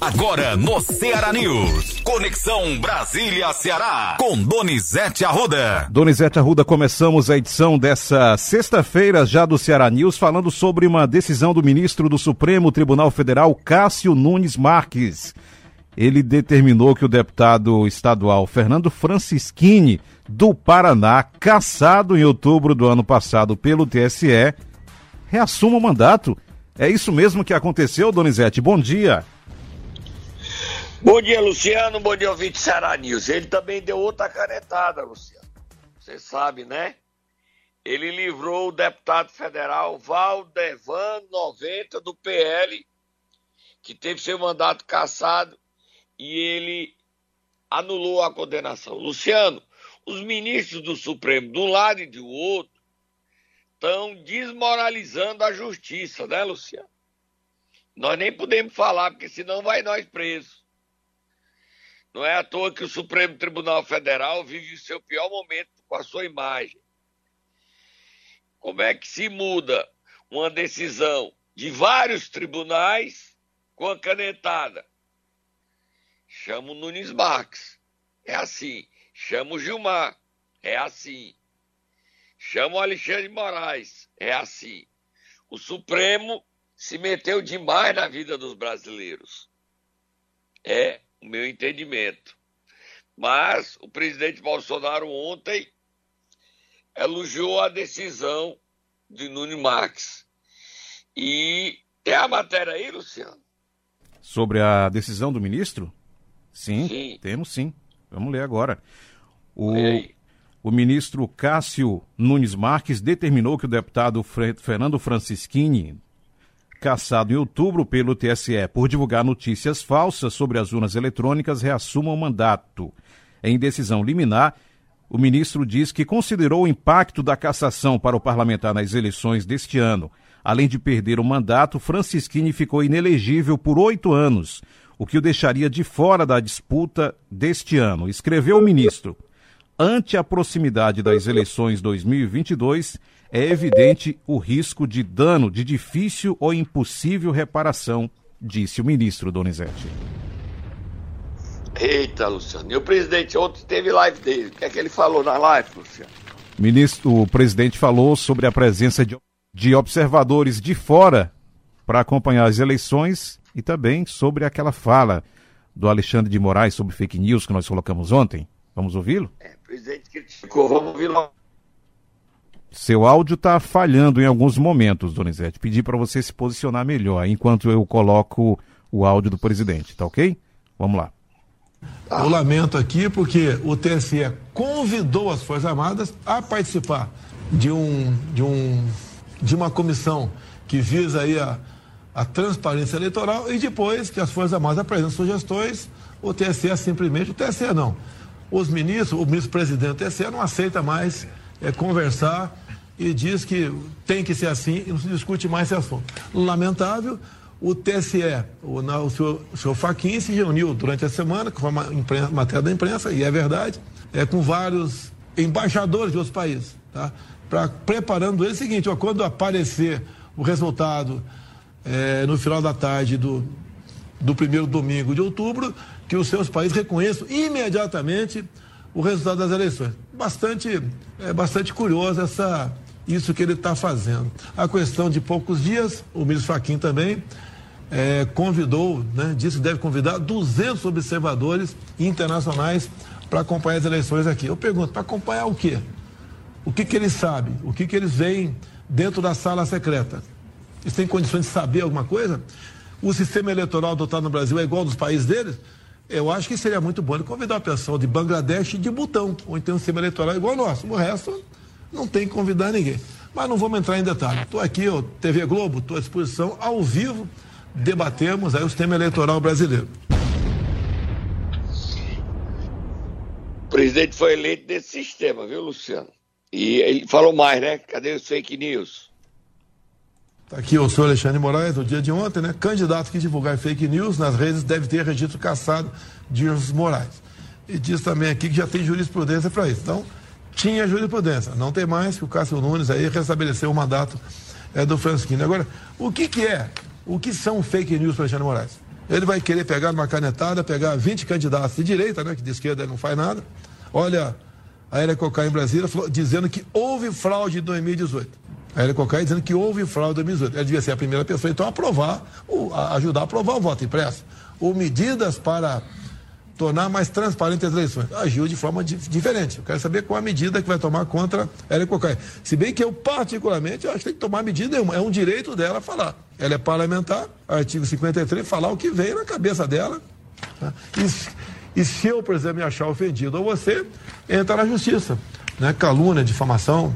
Agora no Ceará News. Conexão Brasília-Ceará. Com Donizete Arruda. Donizete Arruda, começamos a edição dessa sexta-feira já do Ceará News, falando sobre uma decisão do ministro do Supremo Tribunal Federal, Cássio Nunes Marques. Ele determinou que o deputado estadual Fernando Francischini, do Paraná, cassado em outubro do ano passado pelo TSE, reassuma o mandato. É isso mesmo que aconteceu, Donizete? Bom dia. Bom dia, Luciano. Bom dia, ouvinte Ceará News. Ele também deu outra canetada, Luciano. Você sabe, né? Ele livrou o deputado federal Valdevan 90 do PL, que teve seu mandato cassado, e ele anulou a condenação. Luciano, os ministros do Supremo, de um lado e do outro, estão desmoralizando a justiça, né, Luciano? Nós nem podemos falar, porque senão vai nós presos. Não é à toa que o Supremo Tribunal Federal vive o seu pior momento com a sua imagem. Como é que se muda uma decisão de vários tribunais com a canetada? Chama o Nunes Marques. É assim. Chama o Gilmar. É assim. Chama o Alexandre Moraes. É assim. O Supremo se meteu demais na vida dos brasileiros. É o meu entendimento. Mas o presidente Bolsonaro ontem elogiou a decisão de Nunes Marques. E tem a matéria aí, Luciano? Sobre a decisão do ministro? Sim, sim. temos sim. Vamos ler agora. O, o ministro Cássio Nunes Marques determinou que o deputado Fernando Francischini, caçado em outubro pelo TSE por divulgar notícias falsas sobre as urnas eletrônicas, reassuma o mandato. Em decisão liminar, o ministro diz que considerou o impacto da cassação para o parlamentar nas eleições deste ano. Além de perder o mandato, Francisquini ficou inelegível por oito anos, o que o deixaria de fora da disputa deste ano. Escreveu o ministro. Ante a proximidade das eleições 2022, é evidente o risco de dano de difícil ou impossível reparação, disse o ministro Donizete. Eita, Luciano. E o presidente ontem teve live dele. O que é que ele falou na live, Luciano? Ministro, o presidente falou sobre a presença de, de observadores de fora para acompanhar as eleições e também sobre aquela fala do Alexandre de Moraes sobre fake news que nós colocamos ontem. Vamos ouvi-lo? É, o presidente criticou. Vamos ouvi-lo seu áudio está falhando em alguns momentos, Donizete. Pedi para você se posicionar melhor enquanto eu coloco o áudio do presidente, tá ok? Vamos lá. Eu lamento aqui porque o TSE convidou as Forças Armadas a participar de, um, de, um, de uma comissão que visa aí a, a transparência eleitoral e depois que as Forças Armadas apresentam sugestões, o TSE simplesmente, o TSE não, os ministros, o ministro-presidente do TSE não aceita mais é, conversar e diz que tem que ser assim e não se discute mais esse assunto. Lamentável, o TSE, o, na, o, senhor, o senhor se reuniu durante a semana, com uma imprensa, matéria da imprensa, e é verdade, é, com vários embaixadores de outros países, tá? Pra, preparando ele o seguinte, ó, quando aparecer o resultado é, no final da tarde do, do primeiro domingo de outubro, que os seus países reconheçam imediatamente o resultado das eleições. Bastante, é bastante curioso essa, isso que ele está fazendo. A questão de poucos dias, o ministro Faquim também é, convidou, né, disse que deve convidar 200 observadores internacionais para acompanhar as eleições aqui. Eu pergunto, para acompanhar o quê? O que, que eles sabem? O que, que eles veem dentro da sala secreta? Eles têm condições de saber alguma coisa? O sistema eleitoral adotado no Brasil é igual dos países deles? Eu acho que seria muito bom ele convidar o pessoal de Bangladesh e de Butão, ou então um sistema eleitoral igual ao nosso. O resto não tem que convidar ninguém. Mas não vamos entrar em detalhe. Estou aqui, ó, TV Globo, estou à disposição, ao vivo, debatemos aí o sistema eleitoral brasileiro. O presidente foi eleito desse sistema, viu, Luciano? E ele falou mais, né? Cadê os fake news? Está aqui o senhor Alexandre Moraes, no dia de ontem, né? Candidato que divulgar fake news nas redes deve ter registro cassado de Moraes. E diz também aqui que já tem jurisprudência para isso. Então, tinha jurisprudência. Não tem mais que o Cássio Nunes aí restabeleceu o mandato é, do Francisquinho. Agora, o que, que é? O que são fake news para Alexandre Moraes? ele vai querer pegar uma canetada, pegar 20 candidatos de direita, né, que de esquerda não faz nada. Olha, a Era Cocai em Brasília falou, dizendo que houve fraude em 2018. A Era Cocai dizendo que houve fraude em 2018. Ela devia ser a primeira pessoa, então, a aprovar, ajudar a aprovar o voto impresso. Ou medidas para tornar mais transparente as eleições. Agiu de forma di diferente. Eu quero saber qual a medida que vai tomar contra Ellen Cocai. Se bem que eu, particularmente, eu acho que tem que tomar medida, é um, é um direito dela falar. Ela é parlamentar, artigo 53, falar o que vem na cabeça dela. Tá? E, e, se eu, por exemplo, me achar ofendido ou você, entra na justiça. Né? Calúnia, difamação.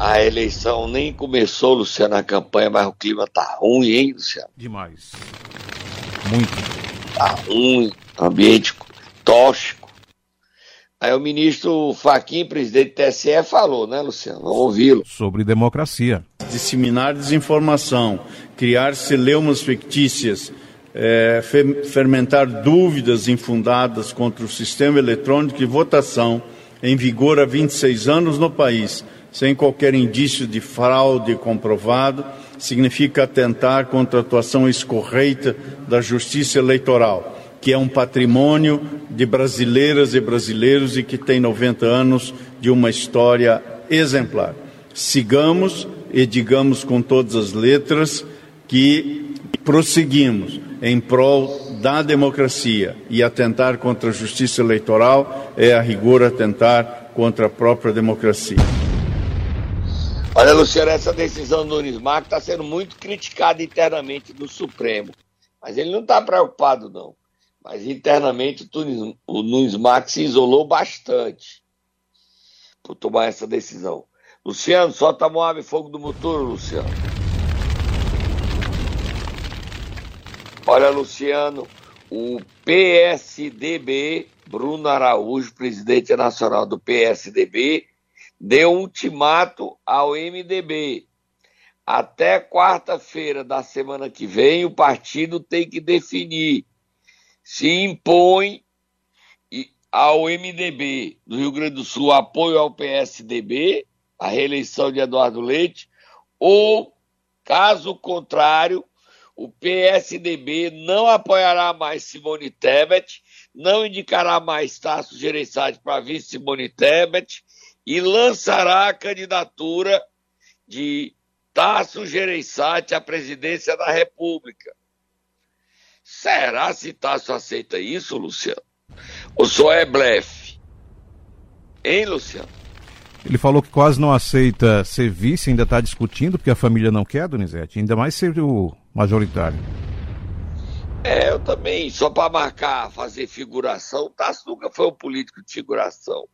A eleição nem começou, Luciano, a campanha, mas o clima tá ruim, hein, Luciano? Demais. Muito. Tá ruim, ambiente tóxico. Aí o ministro Faquim, presidente do TSE, falou, né, Luciano? Vamos ouvi-lo. Sobre democracia. Disseminar desinformação, criar celeumas fictícias, é, fermentar dúvidas infundadas contra o sistema eletrônico de votação em vigor há 26 anos no país, sem qualquer indício de fraude comprovado significa atentar contra a atuação escorreita da justiça eleitoral, que é um patrimônio de brasileiras e brasileiros e que tem 90 anos de uma história exemplar. Sigamos e digamos com todas as letras que prosseguimos em prol da democracia e atentar contra a justiça eleitoral é a rigor atentar contra a própria democracia. Olha, Luciano, essa decisão do Nunes Marques está sendo muito criticada internamente no Supremo. Mas ele não está preocupado, não. Mas internamente o Nunes Marques se isolou bastante por tomar essa decisão. Luciano, solta a Moab Fogo do Motor, Luciano. Olha, Luciano, o PSDB, Bruno Araújo, presidente nacional do PSDB, deu ultimato ao MDB. Até quarta-feira da semana que vem, o partido tem que definir se impõe ao MDB do Rio Grande do Sul apoio ao PSDB, a reeleição de Eduardo Leite, ou, caso contrário, o PSDB não apoiará mais Simone Tebet, não indicará mais Tasso Gereissati para vice Simone Tebet e lançará a candidatura de Tasso Gereissati à presidência da República. Será se Tasso aceita isso, Luciano? Ou só é blefe? Hein, Luciano? Ele falou que quase não aceita ser vice, ainda está discutindo, porque a família não quer, Donizete, ainda mais ser o majoritário. É, eu também, só para marcar, fazer figuração, Tasso nunca foi um político de figuração.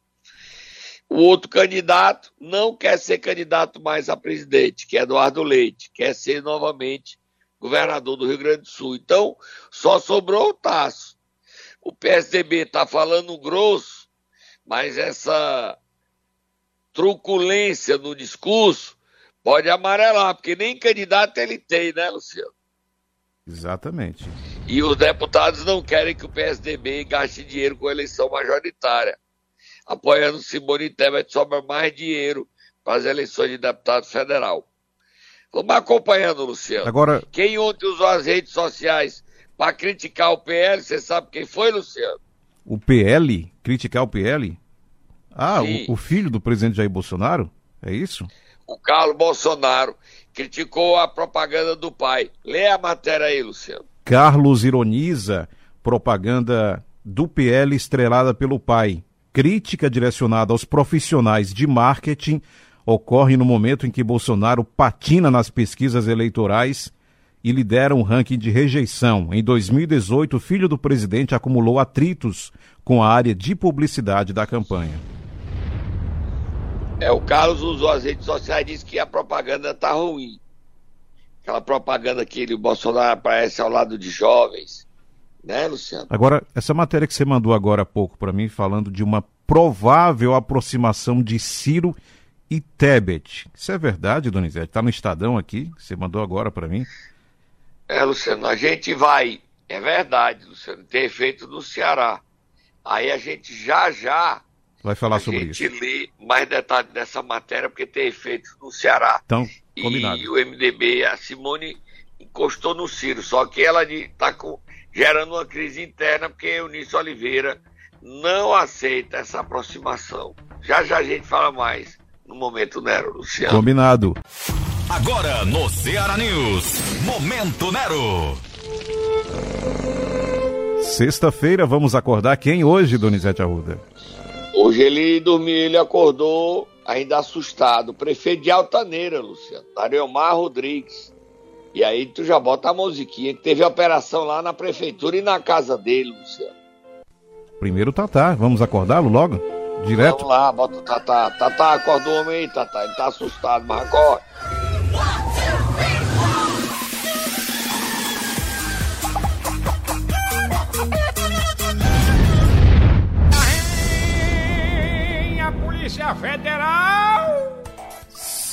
O outro candidato não quer ser candidato mais a presidente, que é Eduardo Leite, quer ser novamente governador do Rio Grande do Sul. Então, só sobrou o Tasso. O PSDB está falando grosso, mas essa truculência no discurso pode amarelar, porque nem candidato ele tem, né, Luciano? Exatamente. E os deputados não querem que o PSDB gaste dinheiro com eleição majoritária apoiando Simone Tebet, sobra mais dinheiro para as eleições de deputado federal. Vamos acompanhando, Luciano. Agora... Quem ontem usou as redes sociais para criticar o PL, você sabe quem foi, Luciano? O PL? Criticar o PL? Ah, o, o, filho do presidente Jair Bolsonaro? É isso? O Carlos Bolsonaro criticou a propaganda do pai. Lê a matéria aí, Luciano. Carlos ironiza propaganda do PL estrelada pelo pai crítica direcionada aos profissionais de marketing ocorre no momento em que Bolsonaro patina nas pesquisas eleitorais e lidera um ranking de rejeição. Em 2018, o filho do presidente acumulou atritos com a área de publicidade da campanha. É, o Carlos usou as redes sociais e disse que a propaganda está ruim. Aquela propaganda que ele, o Bolsonaro aparece ao lado de jovens, né, Luciano? Agora, essa matéria que você mandou agora há pouco para mim, falando de uma provável aproximação de Ciro e Tebet. Isso é verdade, Donizete? Está no Estadão aqui? Você mandou agora para mim? É, Luciano, a gente vai. É verdade, Luciano, ter feito no Ceará. Aí a gente já já. Vai falar sobre isso. A gente lê mais detalhes dessa matéria, porque tem efeitos no Ceará. Então, combinado. E o MDB, a Simone encostou no Ciro. Só que ela está gerando uma crise interna porque Eunice Oliveira não aceita essa aproximação. Já já a gente fala mais no momento Nero, Luciano. Combinado. Agora no Ceará News, Momento Nero. Sexta-feira vamos acordar quem hoje, Donizete Arruda? Hoje ele dormiu, ele acordou ainda assustado. Prefeito de Altaneira, Luciano. Ariomar Rodrigues. E aí tu já bota a musiquinha, que teve operação lá na prefeitura e na casa dele, Luciano. Primeiro Tatá, vamos acordá-lo logo? Direto? Vamos lá, bota o Tatá. Tatá, acorda o homem aí, Tatá. Ele tá assustado, mas acorda. A Polícia Federal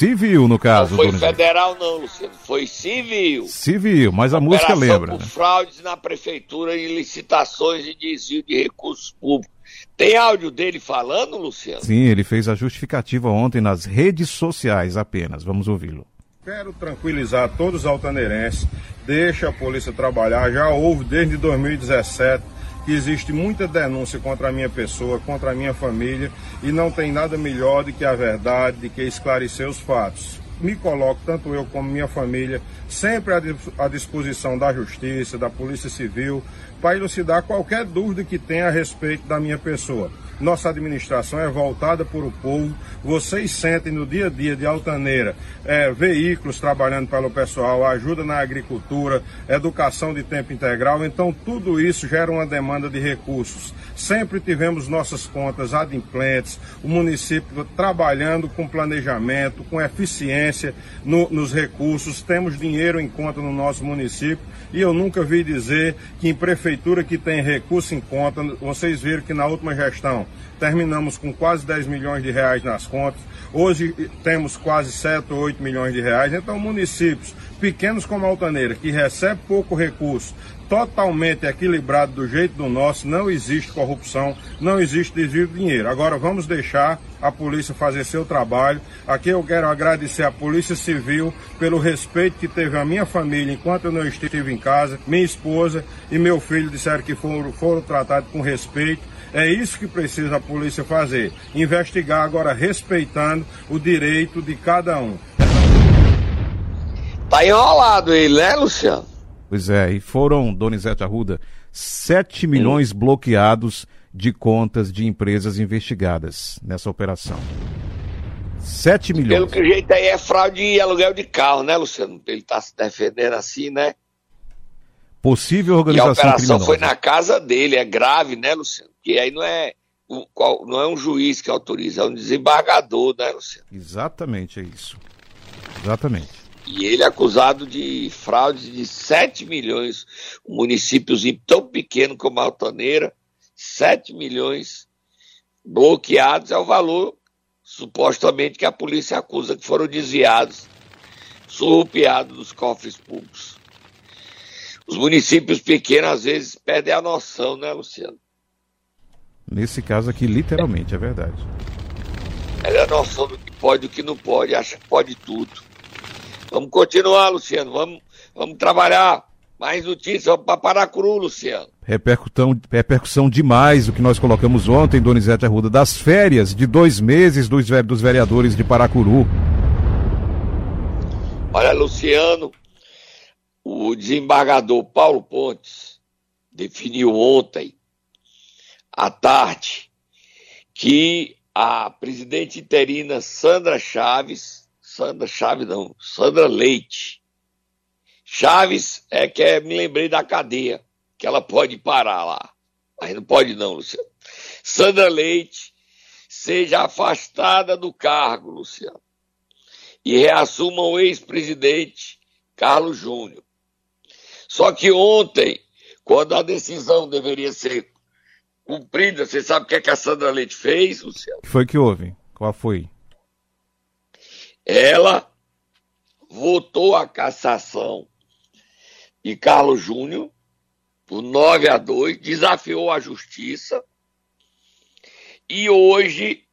Civil, no caso. Não foi federal, não, Luciano. Foi civil. Civil, mas a música lembra. Por né? fraudes na prefeitura e licitações de desvio de recursos públicos. Tem áudio dele falando, Luciano? Sim, ele fez a justificativa ontem nas redes sociais apenas. Vamos ouvi-lo. Quero tranquilizar todos os altaneirenses. Deixa a polícia trabalhar. Já houve desde 2017 que existe muita denúncia contra a minha pessoa, contra a minha família, e não tem nada melhor do que a verdade, de que esclarecer os fatos. Me coloco, tanto eu como minha família, sempre à disposição da Justiça, da Polícia Civil, para elucidar qualquer dúvida que tenha a respeito da minha pessoa. Nossa administração é voltada para o povo. Vocês sentem no dia a dia de Altaneira é, veículos trabalhando pelo pessoal, ajuda na agricultura, educação de tempo integral. Então, tudo isso gera uma demanda de recursos. Sempre tivemos nossas contas adimplentes, o município trabalhando com planejamento, com eficiência no, nos recursos. Temos dinheiro em conta no nosso município. E eu nunca vi dizer que em prefeitura que tem recurso em conta, vocês viram que na última gestão terminamos com quase 10 milhões de reais nas contas, hoje temos quase 7 ou 8 milhões de reais, então municípios pequenos como Altaneira, que recebe pouco recurso, totalmente equilibrado do jeito do nosso, não existe corrupção, não existe desvio de dinheiro. Agora vamos deixar a polícia fazer seu trabalho. Aqui eu quero agradecer à Polícia Civil pelo respeito que teve a minha família enquanto eu não estive em casa, minha esposa e meu filho disseram que foram, foram tratados com respeito. É isso que precisa a polícia fazer. Investigar agora respeitando o direito de cada um. Tá enrolado ele, né, Luciano? Pois é, e foram, Donizete Arruda, 7 milhões bloqueados de contas de empresas investigadas nessa operação. 7 milhões. Pelo que jeito aí é fraude e aluguel de carro, né, Luciano? Ele tá se defendendo assim, né? Possível organização e a operação criminosa. foi na casa dele, é grave, né, Luciano? Que aí não é, não é um juiz que autoriza, é um desembargador, né, Luciano? Exatamente, é isso. Exatamente. E ele é acusado de fraude de 7 milhões. Um municípiozinho tão pequeno como Altaneira, 7 milhões bloqueados é o valor, supostamente, que a polícia acusa que foram desviados, surrupiados dos cofres públicos. Os municípios pequenos, às vezes, perdem a noção, né, Luciano? Nesse caso aqui, literalmente, é verdade. Perdem a noção do que pode e do que não pode, acha que pode tudo. Vamos continuar, Luciano. Vamos, vamos trabalhar. Mais notícias. Para Paracuru, Luciano. Repercussão, repercussão demais o que nós colocamos ontem, Donizete Arruda, das férias de dois meses dos, dos vereadores de Paracuru. Olha, Luciano, o desembargador Paulo Pontes definiu ontem, à tarde, que a presidente interina Sandra Chaves Sandra Chaves não, Sandra Leite. Chaves é que é, me lembrei da cadeia, que ela pode parar lá. Mas não pode não, Luciano. Sandra Leite seja afastada do cargo, Luciano. E reassuma o ex-presidente Carlos Júnior. Só que ontem, quando a decisão deveria ser cumprida, você sabe o que, é que a Sandra Leite fez, Luciano? O que foi que houve? Qual foi? Ela votou a cassação de Carlos Júnior por 9 a 2, desafiou a justiça e hoje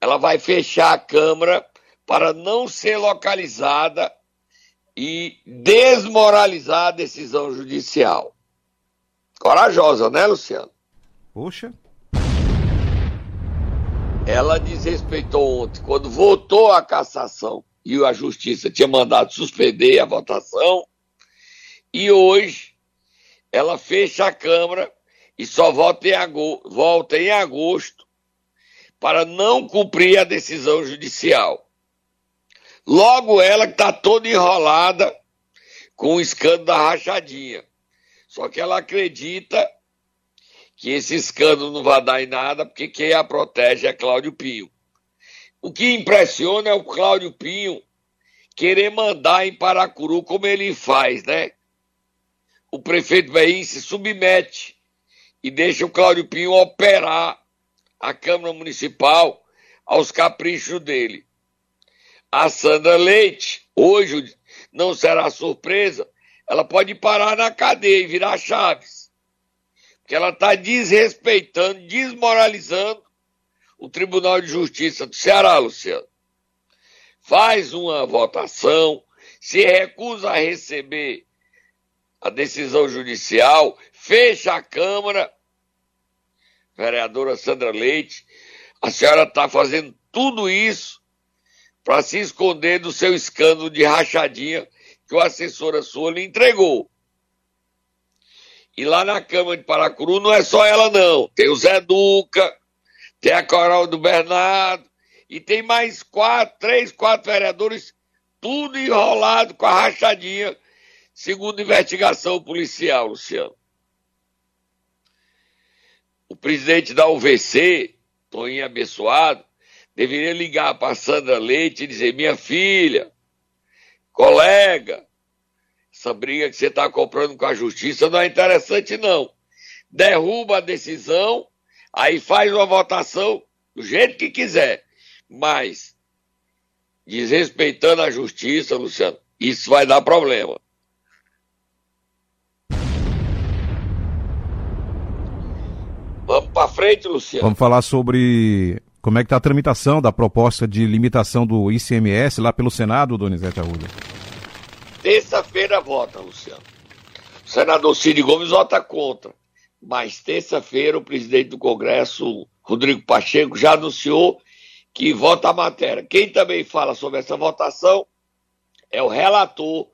ela vai fechar a Câmara para não ser localizada e desmoralizar a decisão judicial. Corajosa, né, Luciano? Poxa. Ela desrespeitou ontem, quando votou a cassação e a justiça tinha mandado suspender a votação, e hoje ela fecha a Câmara e só volta em agosto, volta em agosto para não cumprir a decisão judicial. Logo ela que está toda enrolada com o escândalo da rachadinha. Só que ela acredita que esse escândalo não vai dar em nada, porque quem a protege é Cláudio Pinho. O que impressiona é o Cláudio Pinho querer mandar em Paracuru como ele faz, né? O prefeito Bahia se submete e deixa o Cláudio Pinho operar a Câmara Municipal aos caprichos dele. A Sandra Leite, hoje não será surpresa, ela pode parar na cadeia e virar chaves. Porque ela está desrespeitando, desmoralizando o Tribunal de Justiça do Ceará, Luciano. Faz uma votação, se recusa a receber a decisão judicial, fecha a Câmara. Vereadora Sandra Leite, a senhora está fazendo tudo isso para se esconder do seu escândalo de rachadinha que o assessora sua lhe entregou. E lá na Câmara de Paracuru não é só ela, não. Tem o Zé Duca, tem a Coral do Bernardo, e tem mais quatro, três, quatro vereadores, tudo enrolado com a rachadinha, segundo investigação policial, Luciano. O presidente da UVC, Toninho Abençoado, deveria ligar para Sandra Leite e dizer: minha filha, colega, essa briga que você está comprando com a justiça não é interessante, não. Derruba a decisão, aí faz uma votação do jeito que quiser. Mas, desrespeitando a justiça, Luciano, isso vai dar problema. Vamos para frente, Luciano. Vamos falar sobre como é que está a tramitação da proposta de limitação do ICMS lá pelo Senado, Donizete Arruda. Terça-feira vota, Luciano. O senador Cid Gomes vota contra. Mas terça-feira o presidente do Congresso, Rodrigo Pacheco, já anunciou que vota a matéria. Quem também fala sobre essa votação é o relator,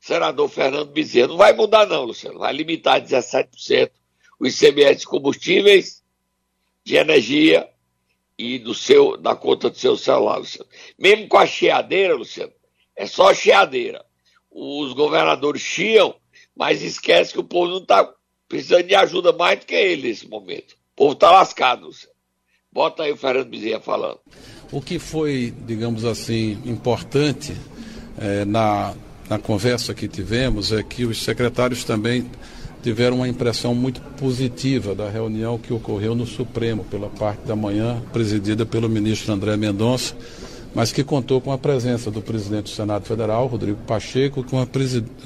senador Fernando Bezerra. Não vai mudar, não, Luciano. Vai limitar a 17% o ICMS de combustíveis, de energia e do seu, da conta do seu celular, Luciano. Mesmo com a chiadeira, Luciano, é só chiadeira. Os governadores chiam, mas esquece que o povo não está precisando de ajuda mais do que ele nesse momento. O povo está lascado. Bota aí o Fernando Bezerra falando. O que foi, digamos assim, importante é, na, na conversa que tivemos é que os secretários também tiveram uma impressão muito positiva da reunião que ocorreu no Supremo pela parte da manhã, presidida pelo ministro André Mendonça, mas que contou com a presença do presidente do Senado Federal, Rodrigo Pacheco, com a,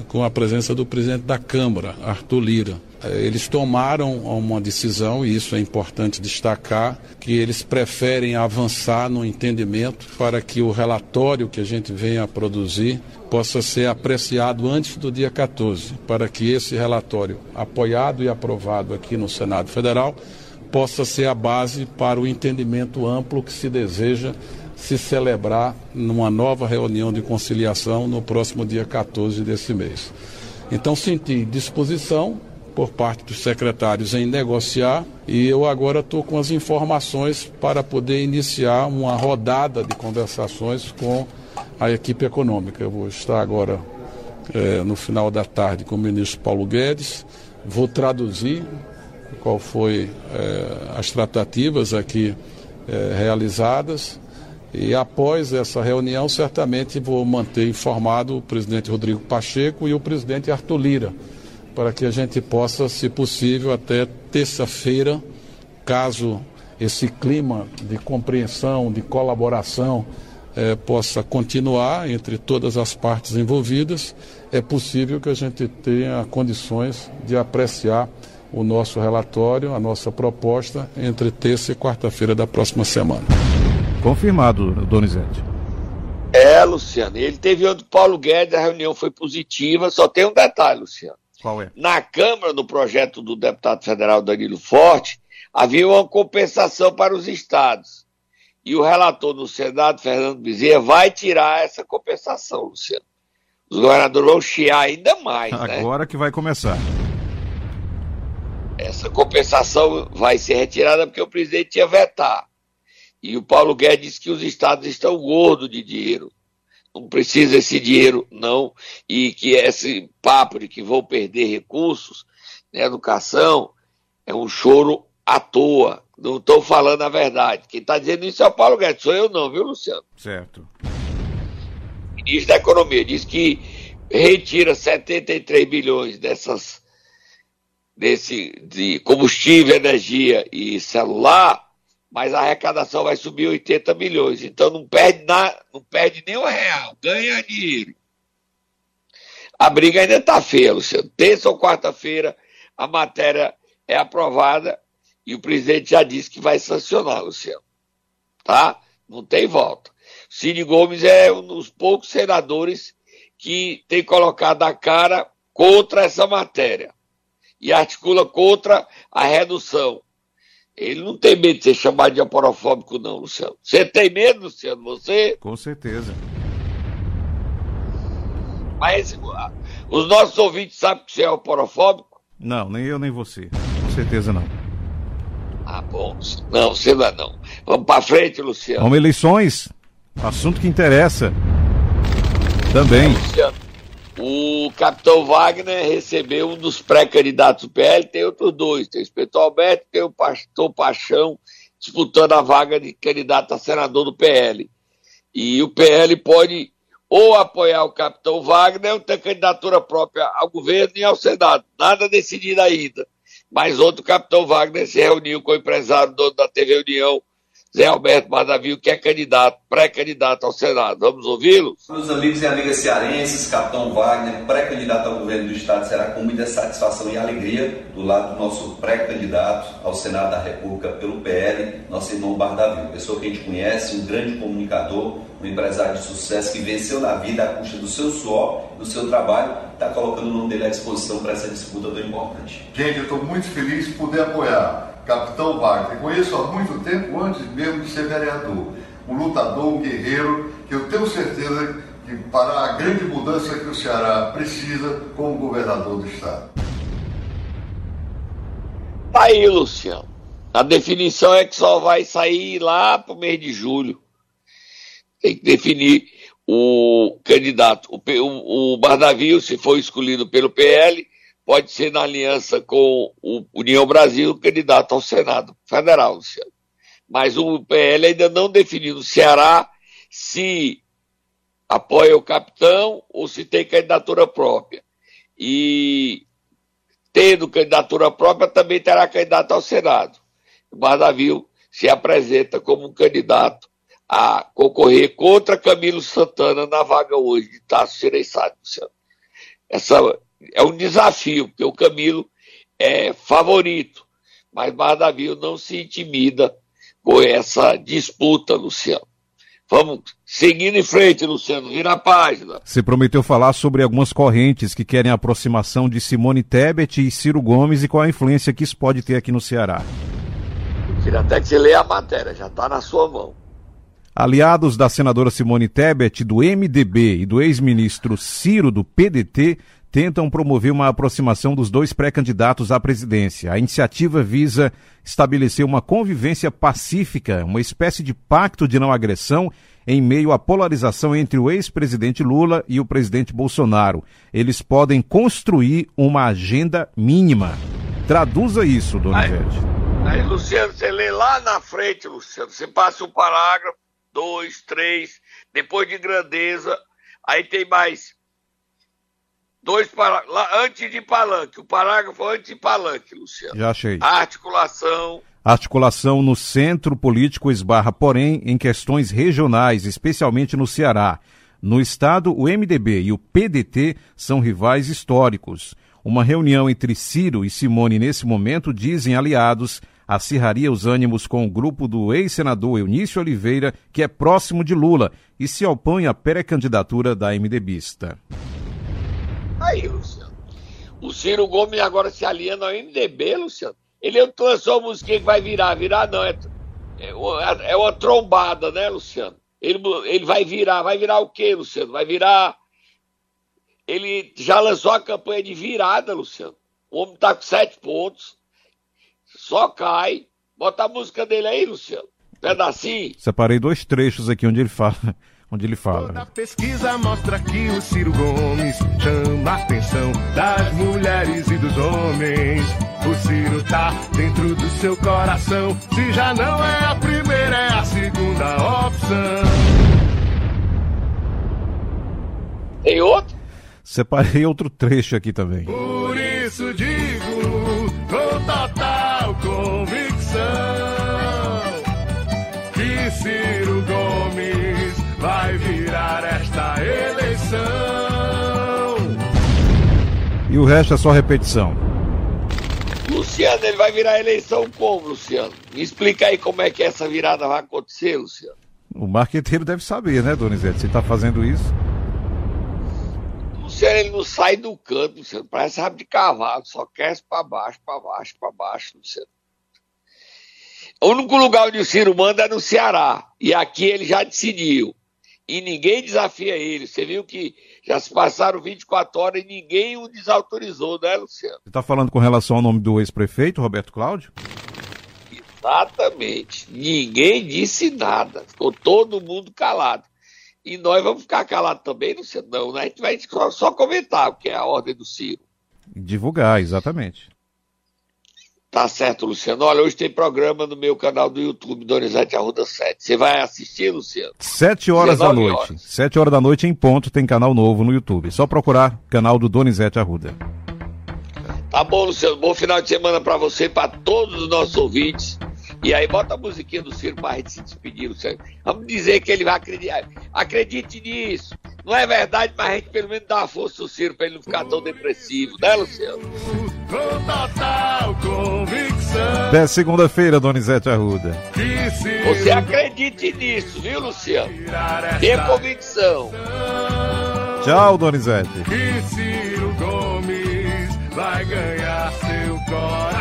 com a presença do presidente da Câmara, Arthur Lira. É, eles tomaram uma decisão, e isso é importante destacar, que eles preferem avançar no entendimento para que o relatório que a gente venha a produzir possa ser apreciado antes do dia 14, para que esse relatório, apoiado e aprovado aqui no Senado Federal, possa ser a base para o entendimento amplo que se deseja se celebrar numa nova reunião de conciliação no próximo dia 14 desse mês. Então, senti disposição por parte dos secretários em negociar e eu agora estou com as informações para poder iniciar uma rodada de conversações com a equipe econômica. Eu vou estar agora é, no final da tarde com o ministro Paulo Guedes, vou traduzir qual foi é, as tratativas aqui é, realizadas e após essa reunião certamente vou manter informado o presidente Rodrigo Pacheco e o presidente Arthur Lira para que a gente possa, se possível, até terça-feira, caso esse clima de compreensão, de colaboração é, possa continuar entre todas as partes envolvidas, é possível que a gente tenha condições de apreciar o nosso relatório, a nossa proposta, entre terça e quarta-feira da próxima semana. Confirmado, Donizete. É, Luciano. Ele teve outro Paulo Guedes, a reunião foi positiva, só tem um detalhe, Luciano. Qual é? Na Câmara, no projeto do deputado federal Danilo Forte, havia uma compensação para os estados. E o relator no Senado, Fernando Bezerra, vai tirar essa compensação, Luciano. Os governadores vão chiar ainda mais. Né? Agora né? que vai começar. Essa compensação vai ser retirada porque o presidente ia vetar. E o Paulo Guedes disse que os estados estão gordos de dinheiro. Não precisa esse dinheiro, não. E que esse papo de que vão perder recursos na educação é um choro à toa. Não estou falando a verdade. Quem está dizendo isso é o Paulo Guedes, sou eu não, viu, Luciano? Certo. O ministro da Economia diz que retira 73 bilhões dessas desse de combustível, energia e celular mas a arrecadação vai subir 80 milhões. Então não perde, na, não perde nem real, ganha dinheiro. A briga ainda está feia, Luciano. Terça ou quarta-feira a matéria é aprovada e o presidente já disse que vai sancionar, Luciano. Tá? Não tem volta. Cid Gomes é um dos poucos senadores que tem colocado a cara contra essa matéria e articula contra a redução ele não tem medo de ser chamado de aporofóbico, não, Luciano. Você tem medo, Luciano? Você? Com certeza. Mas os nossos ouvintes sabem que você é aporofóbico? Não, nem eu nem você. Com certeza não. Ah, bom. Não, você não é não. Vamos para frente, Luciano. Vamos eleições. Assunto que interessa. Também. É, Luciano. O capitão Wagner recebeu um dos pré-candidatos do PL, tem outros dois, tem o Espetor Alberto tem o pastor Paixão disputando a vaga de candidato a senador do PL. E o PL pode ou apoiar o capitão Wagner ou ter candidatura própria ao governo e ao Senado. Nada decidido ainda. Mas ontem o capitão Wagner se reuniu com o empresário dono da TV União, Zé Alberto Madavio, que é candidato, pré-candidato ao Senado. Vamos ouvi-lo? Meus amigos e amigas cearenses, Capitão Wagner, pré-candidato ao governo do Estado, será com muita satisfação e alegria do lado do nosso pré-candidato ao Senado da República pelo PL, nosso irmão Bardavio, pessoa que a gente conhece, um grande comunicador, um empresário de sucesso que venceu na vida à custa do seu suor, do seu trabalho, está colocando o nome dele à disposição para essa disputa tão importante. Gente, eu estou muito feliz de poder apoiar capitão Wagner. Conheço há muito tempo, antes mesmo de ser vereador. Um lutador, um guerreiro, que eu tenho certeza que para a grande mudança que o Ceará precisa como governador do Estado. Tá aí, Luciano. A definição é que só vai sair lá para o mês de julho. Tem que definir o candidato. O, o, o se for escolhido pelo PL, pode ser na aliança com o União Brasil candidato ao Senado Federal, Luciano. Mas o PL ainda não definiu no Ceará se apoia o capitão ou se tem candidatura própria. E tendo candidatura própria, também terá candidato ao Senado. O se apresenta como um candidato a concorrer contra Camilo Santana na vaga hoje de Tasso Gereissati, Luciano. Essa é um desafio, porque o Camilo é favorito, mas Bardavil não se intimida com essa disputa, Luciano. Vamos seguindo em frente, Luciano, vira a página. Você prometeu falar sobre algumas correntes que querem a aproximação de Simone Tebet e Ciro Gomes e qual a influência que isso pode ter aqui no Ceará. Eu queria até que você leia a matéria, já está na sua mão. Aliados da senadora Simone Tebet, do MDB, e do ex-ministro Ciro, do PDT, tentam promover uma aproximação dos dois pré-candidatos à presidência. A iniciativa visa estabelecer uma convivência pacífica, uma espécie de pacto de não agressão em meio à polarização entre o ex-presidente Lula e o presidente Bolsonaro. Eles podem construir uma agenda mínima. Traduza isso, Donizete. Aí, aí, Luciano, você lê lá na frente, Luciano, você passa um parágrafo, dois, três, depois de grandeza, aí tem mais dois parágrafos, antes de palanque, o parágrafo antes de palanque, Luciano. Já achei. A articulação. Articulação no centro político esbarra, porém, em questões regionais, especialmente no Ceará. No estado, o MDB e o PDT são rivais históricos. Uma reunião entre Ciro e Simone nesse momento, dizem aliados, acirraria os ânimos com o grupo do ex-senador Eunício Oliveira, que é próximo de Lula e se opõe à pré-candidatura da MDBista. Aí, Luciano. O Ciro Gomes agora se aliando ao MDB, Luciano. Ele lançou a música que vai virar. Virar não, é, é, é uma trombada, né, Luciano? Ele, ele vai virar. Vai virar o quê, Luciano? Vai virar. Ele já lançou a campanha de virada, Luciano. O homem tá com sete pontos. Só cai. Bota a música dele aí, Luciano. Pedacinho. Separei dois trechos aqui onde ele fala. Onde ele fala. Toda pesquisa mostra que o Ciro Gomes chama a atenção das mulheres e dos homens. O Ciro tá dentro do seu coração. Se já não é a primeira, é a segunda opção. Tem outro? Separei outro trecho aqui também. Por isso digo Ciro Gomes vai virar esta eleição. E o resto é só repetição. Luciano, ele vai virar a eleição como, Luciano? Me explica aí como é que essa virada vai acontecer, Luciano. O marqueteiro deve saber, né, Donizete? Se está fazendo isso. Luciano, ele não sai do canto, Luciano. Parece rabo de cavalo, só cresce para baixo, para baixo, para baixo, Luciano. O único lugar onde o Ciro manda é no Ceará. E aqui ele já decidiu. E ninguém desafia ele. Você viu que já se passaram 24 horas e ninguém o desautorizou, né, Luciano? Você está falando com relação ao nome do ex-prefeito, Roberto Cláudio? Exatamente. Ninguém disse nada. Ficou todo mundo calado. E nós vamos ficar calados também, Luciano? Não, né? A gente vai só, só comentar o que é a ordem do Ciro. Divulgar, exatamente. Tá certo, Luciano. Olha, hoje tem programa no meu canal do YouTube, Donizete Arruda 7. Você vai assistir, Luciano? Sete horas da noite. Horas. Sete horas da noite em ponto tem canal novo no YouTube. Só procurar canal do Donizete Arruda. Tá bom, Luciano. Bom final de semana para você e para todos os nossos ouvintes. E aí bota a musiquinha do Ciro pra gente se despedir, Luciano. Vamos dizer que ele vai acreditar. Acredite nisso. Não é verdade, mas a gente pelo menos dá uma força ao Ciro pra ele não ficar tão depressivo, né, Luciano? Com total convicção. Até segunda-feira, Donizete Arruda. Você acredite nisso, viu, Luciano? Tenha convicção. Tchau, Donizete. Que Ciro Gomes vai ganhar seu coração.